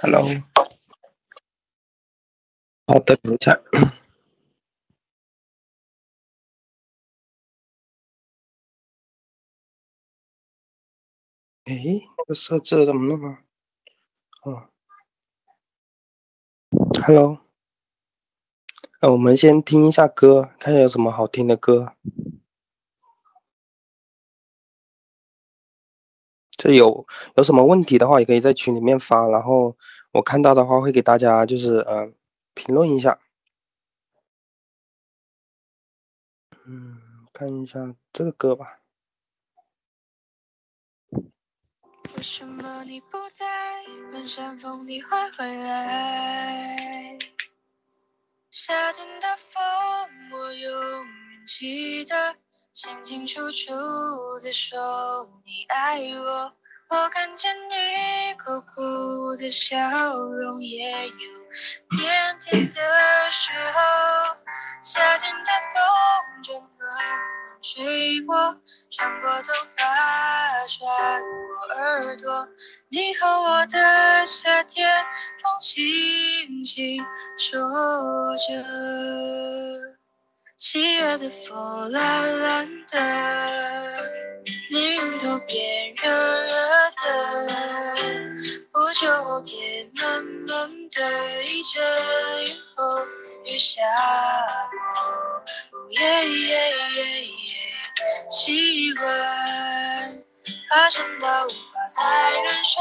Hello，好的，等一下。哎，那个设置怎么弄啊？哦，Hello，呃，我们先听一下歌，看有什么好听的歌。有有什么问题的话，也可以在群里面发，然后我看到的话会给大家就是呃评论一下。嗯，看一下这个歌吧。为什么你不在？问山风你会回来？夏天的风，我永远记得，清清楚楚的说你爱我。我看见你苦苦的笑容，也有腼腆的时候。夏天的风正暖暖吹过，穿过头发，穿过耳朵。你和我的夏天，风轻轻说着。七月的风蓝蓝的，你云都变热热的。不久后天闷闷的，一阵云后雨下过。哦耶耶耶耶，气温爬升到无法再忍受，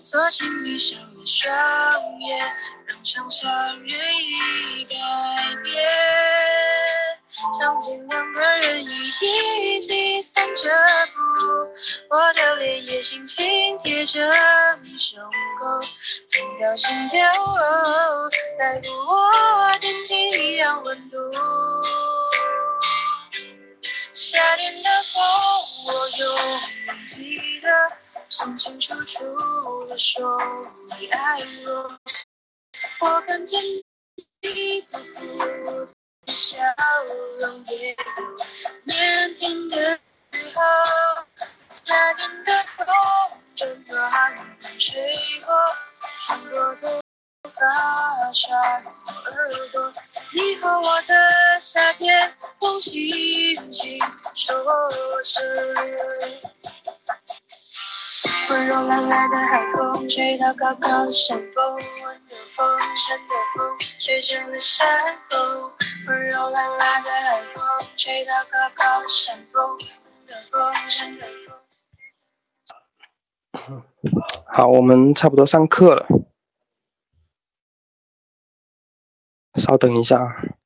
索性闭上了双眼，让想象任意改变。场景两个人一起散着步，我的脸也轻轻贴着你胸口，听到心跳，带入我天气一样温度。夏天的风，我永远记得，清清楚楚的说你爱我。我看见你苦苦的笑容，也有腼腆的时候。夏天的风正暖暖吹过，穿过头发，穿过耳朵。你和我的夏天，风轻轻说着。温柔懒懒的海风，吹到高高的山峰，温的风，山的风，吹成了山风。温柔懒懒的海风，吹到高高的山峰，温的风，山的风。好，我们差不多上课了，稍等一下啊。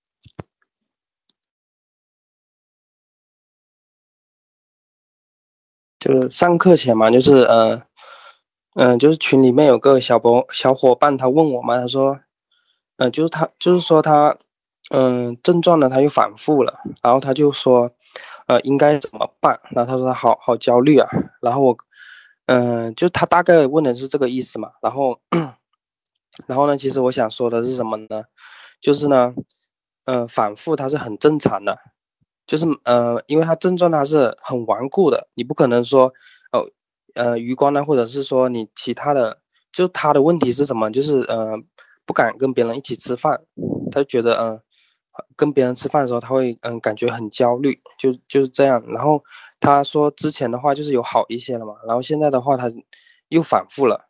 就是上课前嘛，就是呃，嗯、就是群里面有个小伙小伙伴，他问我嘛，他说，嗯、就是他就是说他，嗯、症状呢他又反复了，然后他就说，呃，应该怎么办？然后他说他好好焦虑啊，然后我，嗯、就他大概问的是这个意思嘛，然后，然后呢，其实我想说的是什么呢？就是呢，嗯、反复它是很正常的，就是呃，因为它症状它是很顽固的，你不可能说，哦，呃，余光呢，或者是说你其他的，就他的问题是什么？就是呃，不敢跟别人一起吃饭，他就觉得嗯、跟别人吃饭的时候他会嗯、感觉很焦虑，就就是这样。然后他说之前的话就是有好一些了嘛，然后现在的话他又反复了，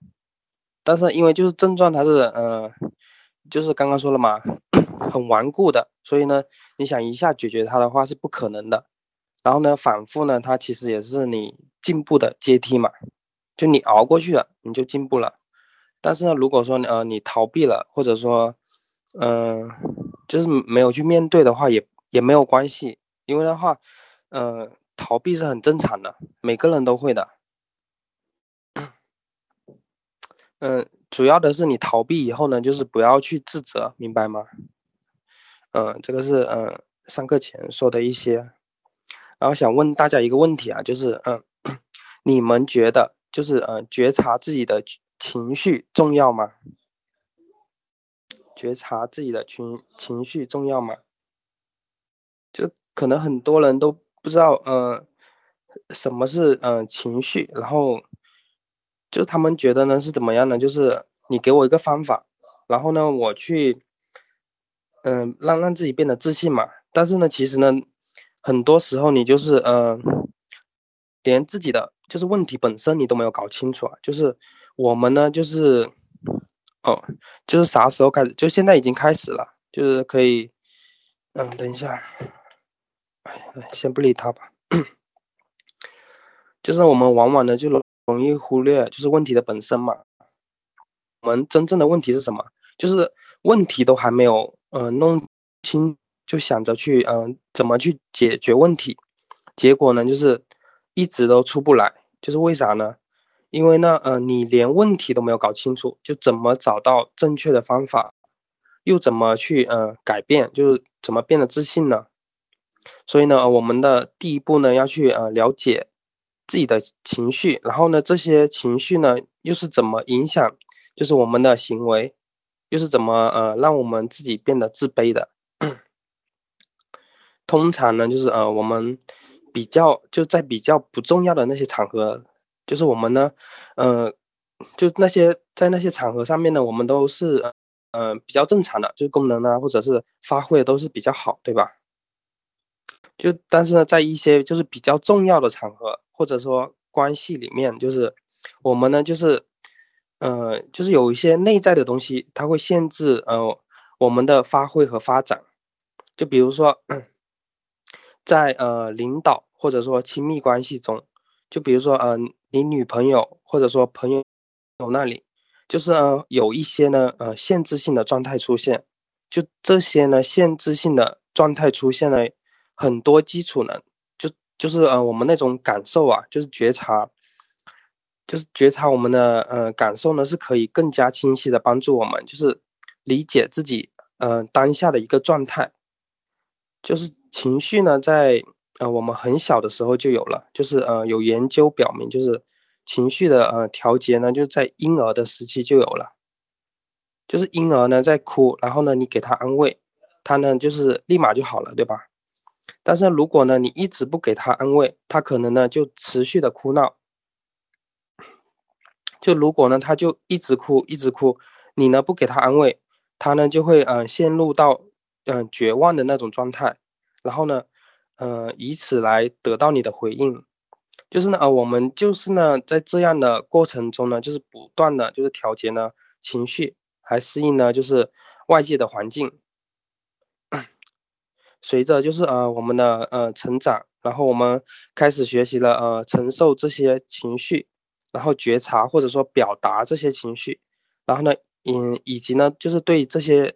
但是因为就是症状它是呃，就是刚刚说了嘛，很顽固的，所以呢，你想一下解决它的话是不可能的。然后呢，反复呢，它其实也是你进步的阶梯嘛，就你熬过去了，你就进步了。但是呢，如果说呃你逃避了，或者说，嗯、就是没有去面对的话，也也没有关系，因为的话，呃，逃避是很正常的，每个人都会的。嗯、主要的是你逃避以后呢，就是不要去自责，明白吗？嗯、这个是嗯、上课前说的一些。然后想问大家一个问题啊，就是嗯、你们觉得就是呃觉察自己的情绪重要吗？觉察自己的情情绪重要吗？就可能很多人都不知道呃什么是呃情绪，然后就他们觉得呢是怎么样呢？就是你给我一个方法，然后呢我去，嗯，让让自己变得自信嘛。但是呢，其实呢，很多时候你就是嗯，连自己的就是问题本身你都没有搞清楚啊。就是我们呢就是，哦，就是啥时候开始？就现在已经开始了，就是可以，嗯，等一下，哎，先不理他吧。就是我们往往呢就容。容易忽略就是问题的本身嘛。我们真正的问题是什么？就是问题都还没有呃弄清，就想着去嗯怎么去解决问题，结果呢就是一直都出不来。就是为啥呢？因为呢呃你连问题都没有搞清楚，就怎么找到正确的方法，又怎么去呃改变，就是怎么变得自信呢？所以呢我们的第一步呢要去呃了解。自己的情绪，然后呢，这些情绪呢，又是怎么影响，就是我们的行为，又是怎么呃，让我们自己变得自卑的？通常呢，就是呃，我们比较就在比较不重要的那些场合，就是我们呢，呃，就那些在那些场合上面呢，我们都是呃比较正常的，就是功能啊，或者是发挥都是比较好，对吧？就但是呢，在一些就是比较重要的场合。或者说关系里面，就是我们呢，就是，呃，就是有一些内在的东西，它会限制呃我们的发挥和发展。就比如说，在呃领导或者说亲密关系中，就比如说呃你女朋友或者说朋友那里，就是呃有一些呢呃限制性的状态出现。就这些呢限制性的状态出现了很多基础呢。就就是呃，我们那种感受啊，就是觉察，就是觉察我们的呃感受呢，是可以更加清晰的帮助我们，就是理解自己呃当下的一个状态。就是情绪呢，在呃我们很小的时候就有了，就是呃有研究表明，就是情绪的呃调节呢，就是在婴儿的时期就有了。就是婴儿呢在哭，然后呢你给他安慰，他呢就是立马就好了，对吧？但是如果呢，你一直不给他安慰，他可能呢就持续的哭闹。就如果呢，他就一直哭，一直哭，你呢不给他安慰，他呢就会嗯陷入到嗯绝望的那种状态，然后呢，嗯以此来得到你的回应。就是呢，呃，我们就是呢在这样的过程中呢，就是不断的就是调节呢情绪，来适应呢就是外界的环境。随着就是呃我们的呃成长，然后我们开始学习了呃承受这些情绪，然后觉察或者说表达这些情绪，然后呢，嗯，以及呢就是对这些，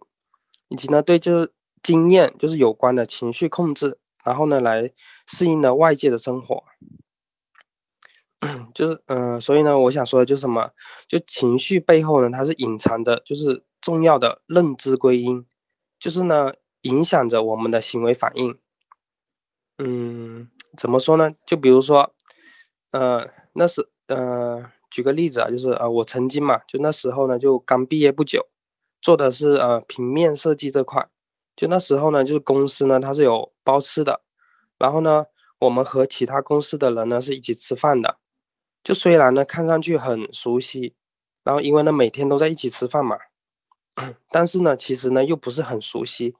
以及呢对就是经验就是有关的情绪控制，然后呢来适应了外界的生活，就是嗯，所以呢我想说的就是什么，就情绪背后呢它是隐藏的，就是重要的认知归因，就是呢。影响着我们的行为反应。嗯，怎么说呢？就比如说，呃，那是呃，举个例子啊，就是呃，我曾经嘛，就那时候呢，就刚毕业不久，做的是呃平面设计这块。就那时候呢，就是公司呢它是有包吃的，然后呢，我们和其他公司的人呢是一起吃饭的。就虽然呢看上去很熟悉，然后因为呢每天都在一起吃饭嘛，但是呢其实呢又不是很熟悉。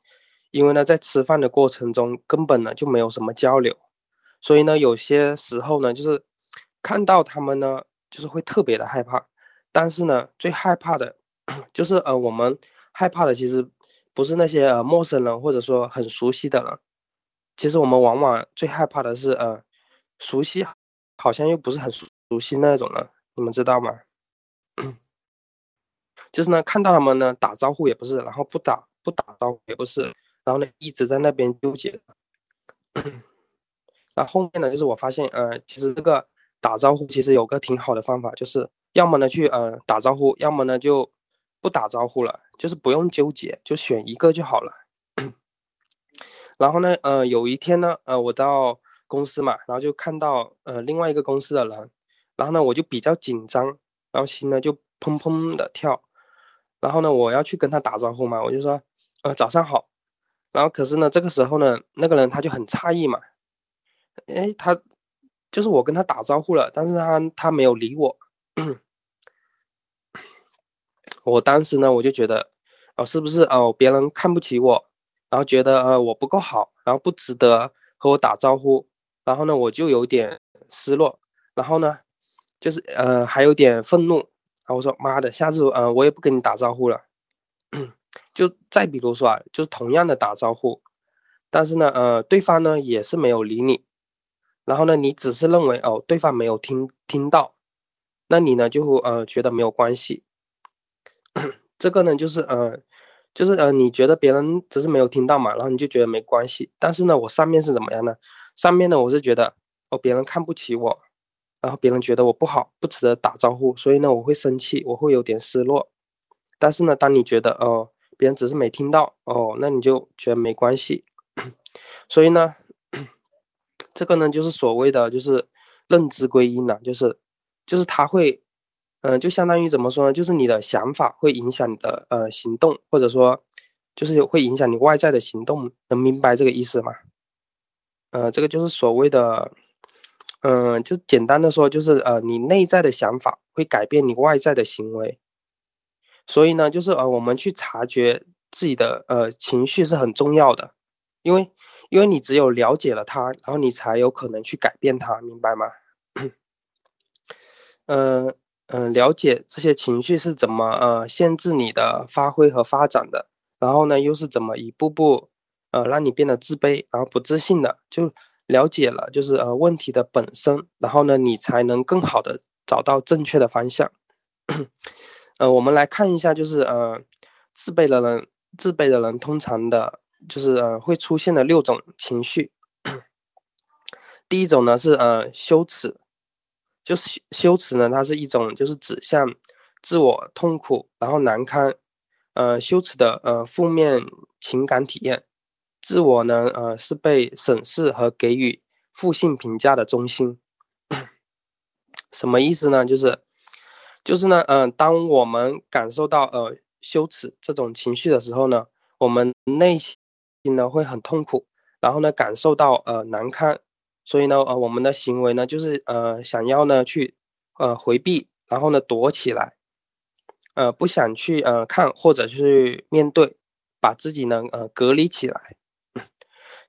因为呢，在吃饭的过程中，根本呢就没有什么交流，所以呢，有些时候呢，就是看到他们呢，就是会特别的害怕。但是呢，最害怕的，就是呃，我们害怕的其实不是那些呃陌生人，或者说很熟悉的人。其实我们往往最害怕的是呃，熟悉好像又不是很熟悉那种人，你们知道吗？就是呢，看到他们呢，打招呼也不是，然后不打不打招呼也不是。然后呢，一直在那边纠结。那后面呢，就是我发现，呃，其实这个打招呼其实有个挺好的方法，就是要么呢去呃打招呼，要么呢就不打招呼了，就是不用纠结，就选一个就好了。然后呢，呃，有一天呢，呃，我到公司嘛，然后就看到呃另外一个公司的人，然后呢我就比较紧张，然后心呢就砰砰的跳。然后呢，我要去跟他打招呼嘛，我就说，呃，早上好。然后可是呢，这个时候呢，那个人他就很诧异嘛，哎，他就是我跟他打招呼了，但是他他没有理我，我当时呢，我就觉得，哦，是不是哦别人看不起我，然后觉得呃我不够好，然后不值得和我打招呼，然后呢我就有点失落，然后呢，就是呃还有点愤怒，然后我说妈的，下次呃我也不跟你打招呼了。就再比如说啊，就是同样的打招呼，但是呢呃对方呢也是没有理你，然后呢你只是认为哦对方没有听听到，那你呢就呃觉得没有关系。这个呢，就是呃，就是呃，你觉得别人只是没有听到嘛，然后你就觉得没关系。但是呢，我上面是怎么样呢？上面呢，我是觉得哦，别人看不起我，然后别人觉得我不好，不值得打招呼，所以呢，我会生气，我会有点失落。但是呢，当你觉得哦，别人只是没听到哦，那你就觉得没关系。所以呢，这个呢，就是所谓的就是认知归因了，就是就是他会。嗯，就相当于怎么说呢？就是你的想法会影响你的呃行动，或者说，就是会影响你外在的行动，能明白这个意思吗？呃，这个就是所谓的，嗯，就简单的说，就是呃，你内在的想法会改变你外在的行为。所以呢，就是呃，我们去察觉自己的呃情绪是很重要的，因为因为你只有了解了它，然后你才有可能去改变它，明白吗？嗯。嗯，了解这些情绪是怎么呃限制你的发挥和发展的，然后呢，又是怎么一步步呃让你变得自卑，然后不自信的，就了解了就是呃问题的本身，然后呢，你才能更好的找到正确的方向。呃，我们来看一下，就是呃自卑的人，自卑的人通常的就是呃会出现的六种情绪。第一种呢是呃羞耻。就是羞耻呢，它是一种就是指向自我痛苦，然后难堪，呃，羞耻的呃负面情感体验。自我呢，呃，是被审视和给予负性评价的中心。什么意思呢？就是，就是呢，嗯，当我们感受到呃羞耻这种情绪的时候呢，我们内心呢会很痛苦，然后呢感受到呃难堪。所以呢，呃，我们的行为呢，就是呃，想要呢去，呃，回避，然后呢躲起来，呃，不想去呃看或者去面对，把自己呢呃隔离起来。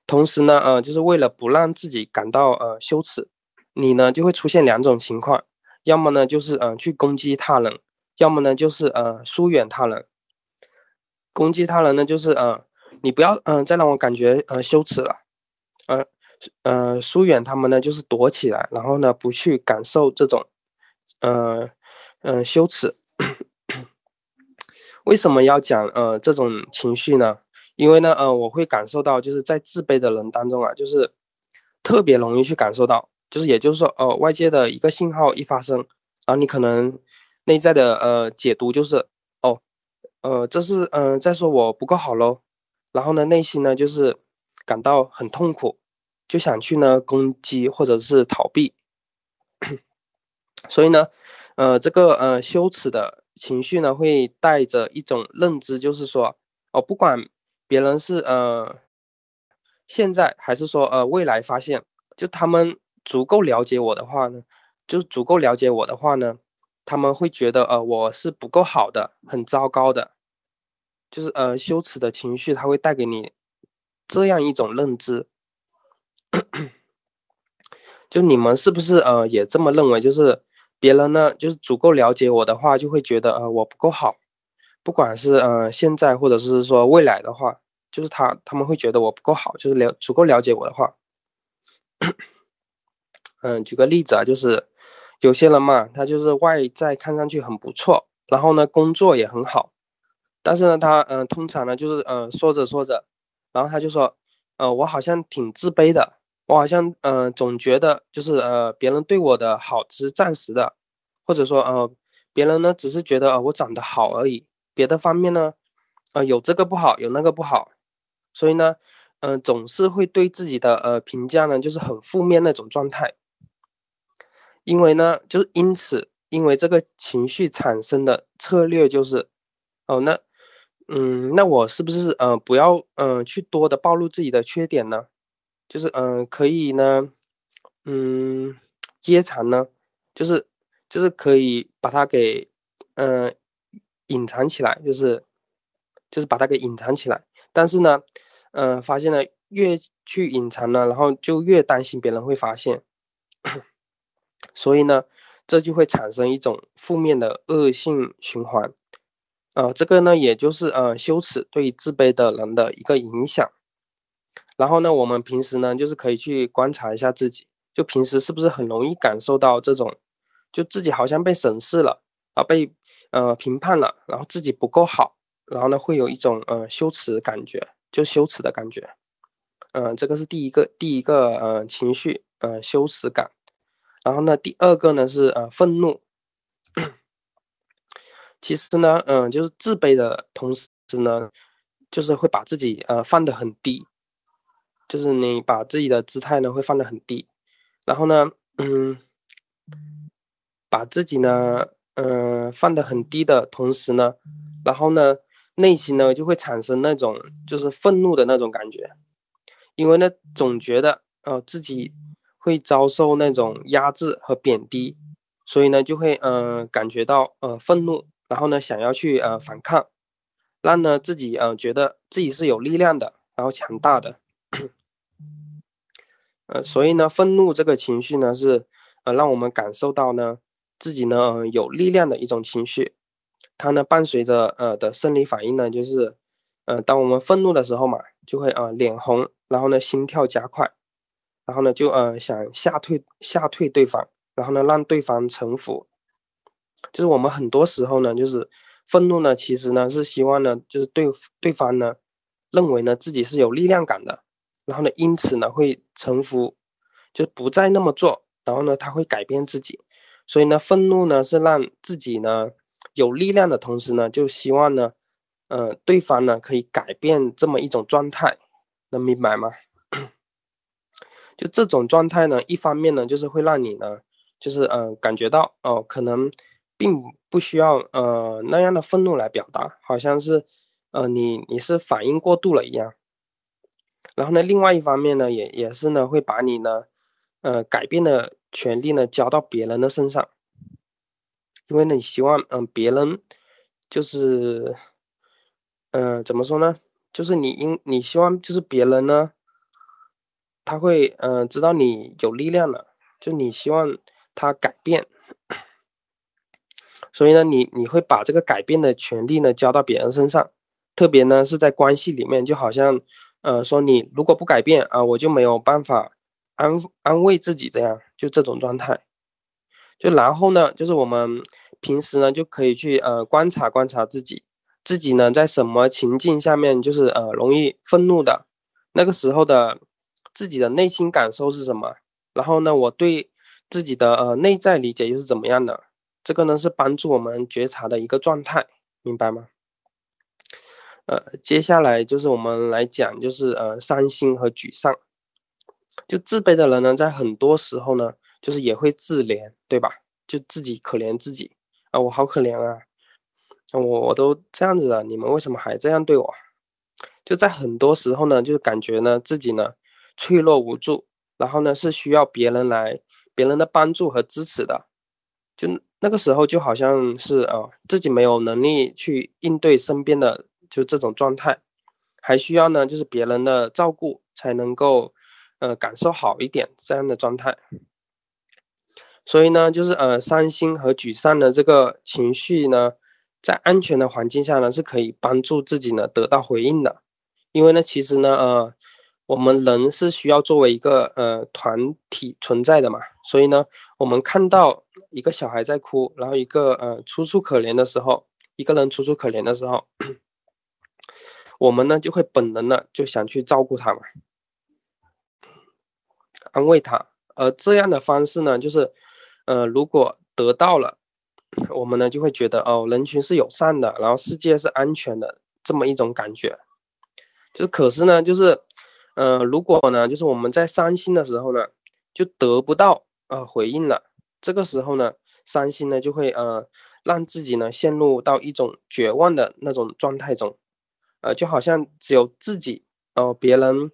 同时呢，呃，就是为了不让自己感到呃羞耻，你呢就会出现两种情况，要么呢就是呃去攻击他人，要么呢就是呃疏远他人。攻击他人呢，就是呃你不要嗯再让我感觉呃羞耻了，呃。呃，疏远他们呢，就是躲起来，然后呢，不去感受这种，呃，嗯，羞耻。为什么要讲呃这种情绪呢？因为呢，呃，我会感受到，就是在自卑的人当中啊，就是特别容易去感受到，就是也就是说，哦，外界的一个信号一发生，然后你可能内在的呃解读就是，哦，呃，这是嗯在说我不够好喽，然后呢，内心呢就是感到很痛苦。就想去呢攻击或者是逃避，所以呢，呃，这个呃羞耻的情绪呢，会带着一种认知，就是说，哦，不管别人是呃现在还是说呃未来发现，就他们足够了解我的话呢，就足够了解我的话呢，他们会觉得呃我是不够好的，很糟糕的，就是呃羞耻的情绪，它会带给你这样一种认知。就你们是不是呃也这么认为？就是别人呢，就是足够了解我的话，就会觉得呃我不够好，不管是呃现在或者是说未来的话，就是他他们会觉得我不够好，就是了足够了解我的话。嗯，举个例子啊，就是有些人嘛，他就是外在看上去很不错，然后呢工作也很好，但是呢他嗯通常呢就是嗯说着说着，然后他就说。呃，我好像挺自卑的，我好像嗯，总觉得就是呃，别人对我的好只是暂时的，或者说呃，别人呢只是觉得我长得好而已，别的方面呢，呃，有这个不好，有那个不好，所以呢，嗯，总是会对自己的呃评价呢就是很负面那种状态，因为呢，就是因此，因为这个情绪产生的策略就是，哦，那。嗯，那我是不是呃不要嗯去多的暴露自己的缺点呢？就是嗯可以呢，嗯掖藏呢，就是就是可以把它给嗯隐藏起来，就是就是把它给隐藏起来。但是呢，嗯，发现了越去隐藏呢，然后就越担心别人会发现，所以呢，这就会产生一种负面的恶性循环。呃，这个呢，也就是呃羞耻对自卑的人的一个影响。然后呢，我们平时呢，就是可以去观察一下自己，就平时是不是很容易感受到这种，就自己好像被审视了啊，被呃评判了，然后自己不够好，然后呢，会有一种呃羞耻感觉，就羞耻的感觉。嗯，这个是第一个第一个呃情绪，呃羞耻感。然后呢，第二个呢是呃愤怒。其实呢，嗯，就是自卑的同时呢，就是会把自己呃放得很低，就是你把自己的姿态呢会放得很低，然后呢，嗯，把自己呢，嗯，放得很低的同时呢，然后呢，内心呢就会产生那种就是愤怒的那种感觉，因为呢总觉得呃自己会遭受那种压制和贬低，所以呢就会嗯感觉到呃愤怒。然后呢，想要去呃反抗，让呢自己呃觉得自己是有力量的，然后强大的，呃，所以呢，愤怒这个情绪呢是呃让我们感受到呢自己呢有力量的一种情绪，它呢伴随着呃的生理反应呢就是，呃，当我们愤怒的时候嘛，就会呃脸红，然后呢心跳加快，然后呢就呃想吓退吓退对方，然后呢让对方臣服。就是我们很多时候呢，就是愤怒呢，其实呢是希望呢，就是对对方呢认为呢自己是有力量感的，然后呢因此呢会臣服，就不再那么做，然后呢他会改变自己，所以呢愤怒呢是让自己呢有力量的同时呢，就希望呢，呃对方呢可以改变这么一种状态，能明白吗？就这种状态呢，一方面呢就是会让你呢，就是嗯感觉到哦可能。并不需要呃那样的愤怒来表达，好像是，呃你你是反应过度了一样。然后呢，另外一方面呢，也也是呢会把你呢，呃改变的权利呢交到别人的身上，因为呢你希望嗯别人就是，嗯怎么说呢？就是你应你希望就是别人呢，他会嗯知道你有力量了，就你希望他改变。所以呢，你你会把这个改变的权利呢交到别人身上，特别呢是在关系里面，就好像，呃，说你如果不改变啊，我就没有办法安安慰自己，这样就这种状态。就然后呢，就是我们平时呢就可以去呃观察观察自己，自己呢在什么情境下面就是呃容易愤怒的，那个时候的自己的内心感受是什么？然后呢，我对自己的呃内在理解又是怎么样的？这个呢是帮助我们觉察的一个状态，明白吗？呃，接下来就是我们来讲，就是呃伤心和沮丧。就自卑的人呢，在很多时候呢，就是也会自怜，对吧？就自己可怜自己啊，我好可怜啊，我我都这样子了，你们为什么还这样对我？就在很多时候呢，就是感觉呢自己呢脆弱无助，然后呢是需要别人来别人的帮助和支持的，就。那个时候就好像是啊，自己没有能力去应对身边的就这种状态，还需要呢就是别人的照顾才能够呃感受好一点这样的状态。所以呢，就是呃伤心和沮丧的这个情绪呢，在安全的环境下呢是可以帮助自己呢得到回应的，因为呢其实呢呃。我们人是需要作为一个呃团体存在的嘛，所以呢，我们看到一个小孩在哭，然后一个呃楚楚可怜的时候，一个人楚楚可怜的时候，我们呢就会本能的就想去照顾他嘛，安慰他，而这样的方式呢，就是呃如果得到了，我们呢就会觉得哦人群是友善的，然后世界是安全的这么一种感觉，就是可是呢就是。呃，如果呢，就是我们在伤心的时候呢，就得不到呃回应了，这个时候呢，伤心呢就会呃让自己呢陷入到一种绝望的那种状态中，呃，就好像只有自己，呃，别人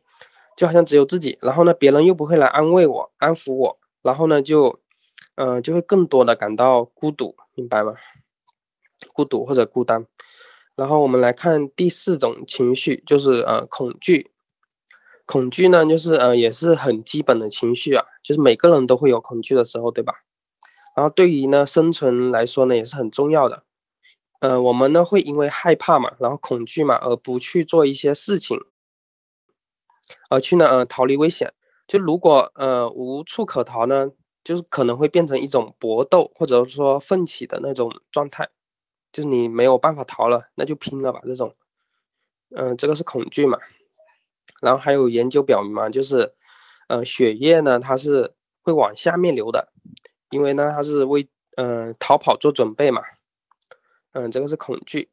就好像只有自己，然后呢，别人又不会来安慰我、安抚我，然后呢，就，呃，就会更多的感到孤独，明白吗？孤独或者孤单。然后我们来看第四种情绪，就是呃恐惧。恐惧呢，就是呃也是很基本的情绪啊，就是每个人都会有恐惧的时候，对吧？然后对于呢生存来说呢，也是很重要的。呃，我们呢会因为害怕嘛，然后恐惧嘛，而不去做一些事情，而去呢呃逃离危险。就如果呃无处可逃呢，就是可能会变成一种搏斗或者说奋起的那种状态，就是你没有办法逃了，那就拼了吧这种。嗯，这个是恐惧嘛。然后还有研究表明嘛，就是呃血液呢它是会往下面流的，因为呢它是为嗯逃跑做准备嘛。嗯，这个是恐惧。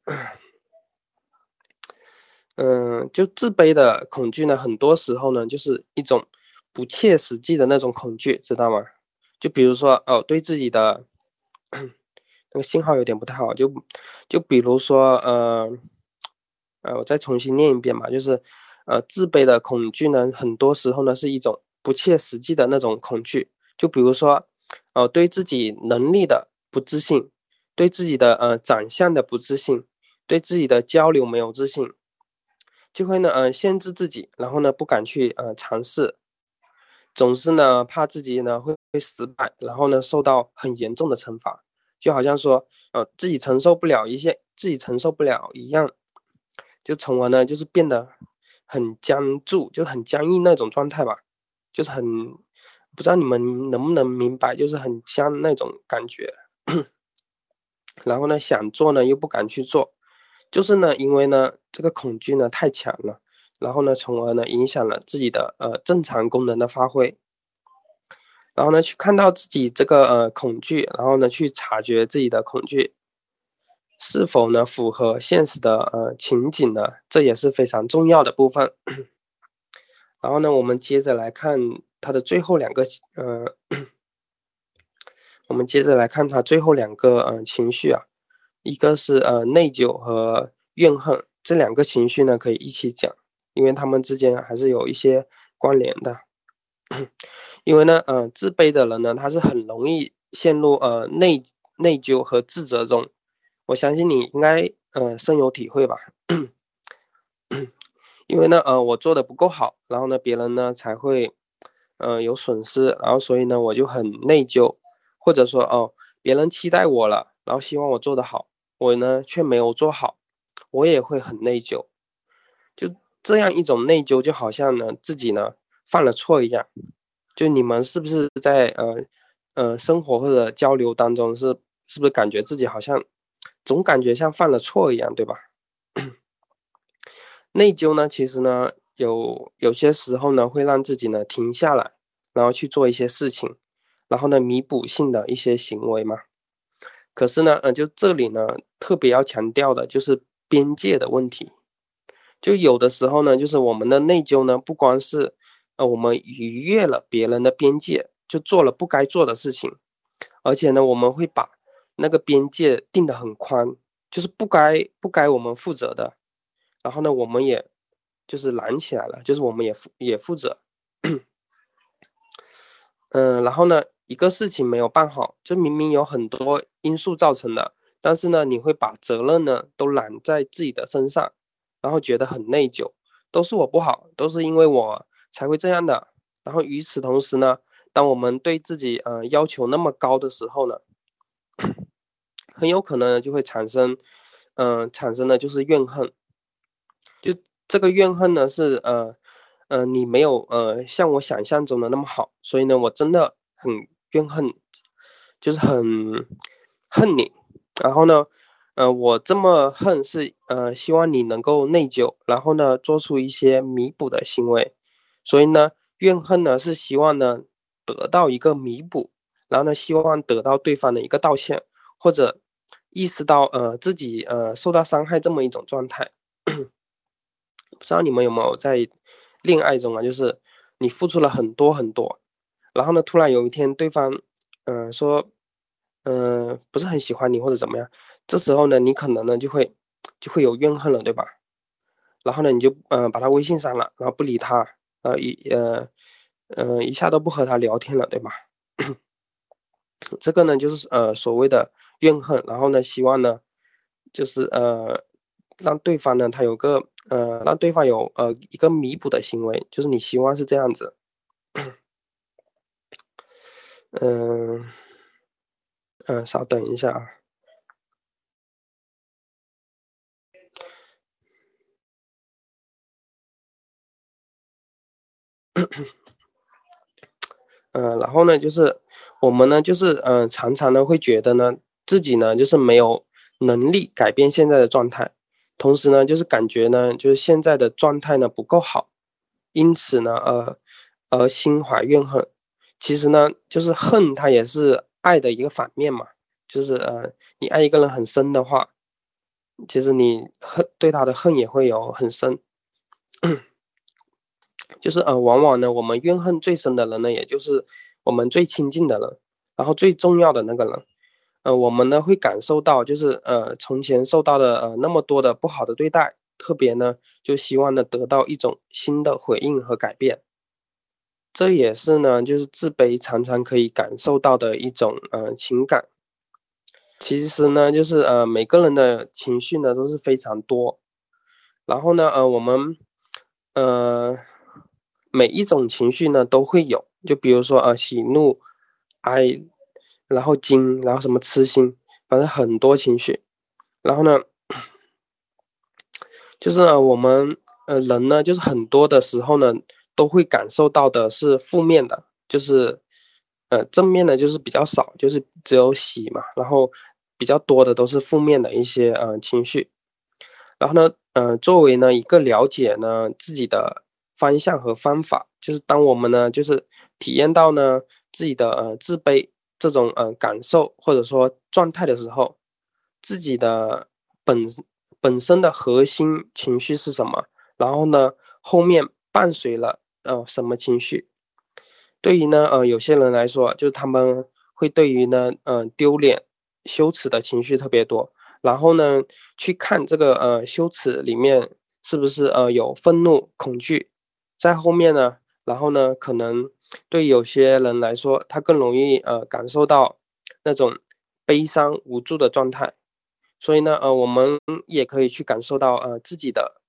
嗯，就自卑的恐惧呢，很多时候呢就是一种。不切实际的那种恐惧，知道吗？就比如说，哦，对自己的那个信号有点不太好，就就比如说，呃，呃，我再重新念一遍吧，就是，呃，自卑的恐惧呢，很多时候呢是一种不切实际的那种恐惧。就比如说，哦，对自己能力的不自信，对自己的呃长相的不自信，对自己的交流没有自信，就会呢，呃，限制自己，然后呢，不敢去呃尝试。总是呢，怕自己呢会会失败，然后呢受到很严重的惩罚，就好像说，呃，自己承受不了一些，自己承受不了一样，就从而呢就是变得很僵住，就很僵硬那种状态吧，就是很不知道你们能不能明白，就是很像那种感觉。然后呢想做呢又不敢去做，就是呢因为呢这个恐惧呢太强了。然后呢，从而呢影响了自己的呃正常功能的发挥。然后呢，去看到自己这个呃恐惧，然后呢去察觉自己的恐惧是否呢符合现实的呃情景呢，这也是非常重要的部分。然后呢，我们接着来看他的最后两个呃，我们接着来看他最后两个呃情绪啊，一个是呃内疚和怨恨，这两个情绪呢可以一起讲。因为他们之间还是有一些关联的，因为呢，呃，自卑的人呢，他是很容易陷入呃内内疚和自责中。我相信你应该呃深有体会吧。因为呢，呃，我做的不够好，然后呢，别人呢才会呃有损失，然后所以呢，我就很内疚，或者说哦，别人期待我了，然后希望我做得好，我呢却没有做好，我也会很内疚，就。这样一种内疚，就好像呢自己呢犯了错一样。就你们是不是在呃呃生活或者交流当中，是是不是感觉自己好像总感觉像犯了错一样，对吧？内疚呢，其实呢有有些时候呢会让自己呢停下来，然后去做一些事情，然后呢弥补性的一些行为嘛。可是呢，呃，就这里呢特别要强调的就是边界的问题。就有的时候呢，就是我们的内疚呢，不光是，呃，我们逾越了别人的边界，就做了不该做的事情，而且呢，我们会把那个边界定得很宽，就是不该不该我们负责的，然后呢，我们也就是拦起来了，就是我们也负也负责，嗯，然后呢，一个事情没有办好，就明明有很多因素造成的，但是呢，你会把责任呢都揽在自己的身上。然后觉得很内疚，都是我不好，都是因为我才会这样的。然后与此同时呢，当我们对自己呃要求那么高的时候呢，很有可能就会产生，嗯，产生的就是怨恨。就这个怨恨呢是呃，呃，你没有呃像我想象中的那么好，所以呢，我真的很怨恨，就是很恨你。然后呢？呃，我这么恨是呃，希望你能够内疚，然后呢，做出一些弥补的行为。所以呢，怨恨呢是希望呢得到一个弥补，然后呢，希望得到对方的一个道歉，或者意识到呃自己呃受到伤害这么一种状态。不知道你们有没有在恋爱中啊，就是你付出了很多很多，然后呢，突然有一天对方嗯说嗯不是很喜欢你或者怎么样。这时候呢，你可能呢就会就会有怨恨了，对吧？然后呢，你就嗯把他微信删了，然后不理他，呃一呃嗯一下都不和他聊天了，对吧？这个呢就是呃所谓的怨恨，然后呢希望呢就是呃，让对方呢，他有个呃，让对方有呃一个弥补的行为，就是你希望是这样子。嗯嗯，稍等一下啊。嗯，然后呢，就是我们呢，就是嗯，常常呢会觉得呢，自己呢就是没有能力改变现在的状态，同时呢，就是感觉呢，就是现在的状态呢不够好，因此呢，呃，而心怀怨恨。其实呢，就是恨，它也是爱的一个反面嘛，就是呃，你爱一个人很深的话，其实你恨对他的恨也会有很深。就是呃，往往呢，我们怨恨最深的人呢，也就是我们最亲近的人，然后最重要的那个人，呃，我们呢会感受到，就是呃，从前受到的呃那么多的不好的对待，特别呢就希望呢得到一种新的回应和改变，这也是呢就是自卑常常可以感受到的一种呃情感。其实呢，就是呃每个人的情绪呢都是非常多，然后呢呃我们呃。每一种情绪呢都会有，就比如说呃喜怒哀，然后惊，然后什么痴心，反正很多情绪。然后呢，就是我们呃人呢，就是很多的时候呢都会感受到的是负面的，就是呃正面的就是比较少，就是只有喜嘛。然后比较多的都是负面的一些呃情绪。然后呢，呃作为呢一个了解呢自己的。方向和方法，就是当我们呢，就是体验到呢自己的呃自卑这种呃感受或者说状态的时候，自己的本本身的核心情绪是什么？然后呢后面伴随了呃什么情绪？对于呢呃有些人来说，就是他们会对于呢呃丢脸、羞耻的情绪特别多，然后呢去看这个呃羞耻里面是不是呃有愤怒、恐惧。在后面呢，然后呢，可能对有些人来说，他更容易呃感受到那种悲伤无助的状态，所以呢，呃，我们也可以去感受到呃自己的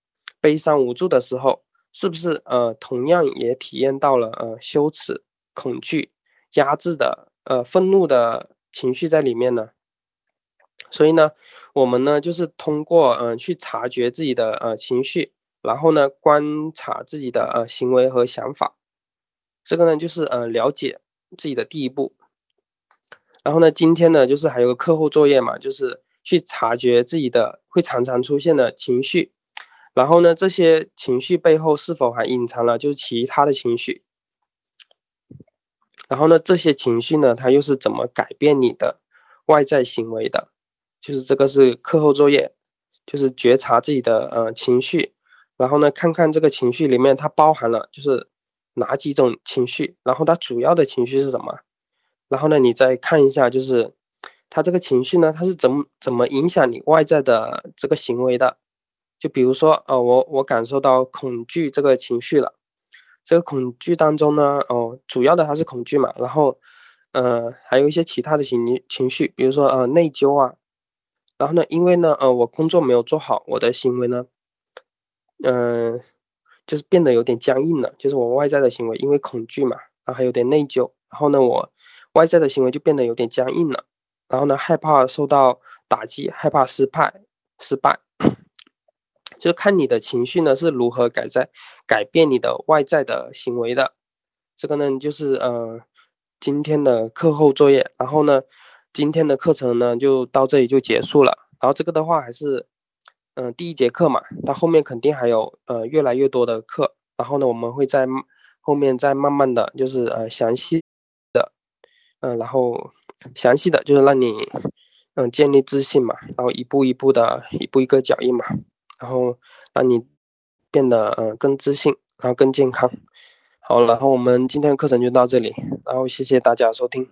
悲伤无助的时候，是不是呃同样也体验到了呃羞耻、恐惧、压制的呃愤怒的情绪在里面呢？所以呢，我们呢就是通过嗯去察觉自己的呃情绪。然后呢，观察自己的呃行为和想法，这个呢就是呃了解自己的第一步。然后呢，今天呢就是还有个课后作业嘛，就是去察觉自己的会常常出现的情绪。然后呢，这些情绪背后是否还隐藏了就是其他的情绪？然后呢，这些情绪呢，它又是怎么改变你的外在行为的？就是这个是课后作业，就是觉察自己的呃情绪。然后呢，看看这个情绪里面它包含了就是哪几种情绪，然后它主要的情绪是什么？然后呢，你再看一下，就是它这个情绪呢，它是怎么怎么影响你外在的这个行为的？就比如说，呃，我我感受到恐惧这个情绪了，这个恐惧当中呢，哦，主要的还是恐惧嘛，然后，呃，还有一些其他的情情绪，比如说呃内疚啊，然后呢，因为呢，呃，我工作没有做好，我的行为呢。嗯，就是变得有点僵硬了，就是我外在的行为，因为恐惧嘛，然后还有点内疚，然后呢，我外在的行为就变得有点僵硬了，然后呢，害怕受到打击，害怕失败，失败，就看你的情绪呢是如何改在改变你的外在的行为的，这个呢就是呃今天的课后作业，然后呢今天的课程呢就到这里就结束了，然后这个的话还是。嗯，第一节课嘛，到后面肯定还有呃越来越多的课，然后呢，我们会在后面再慢慢的就是呃详细的，嗯，然后详细的就是让你嗯建立自信嘛，然后一步一步的一步一个脚印嘛，然后让你变得嗯更自信，然后更健康。好，然后我们今天的课程就到这里，然后谢谢大家收听。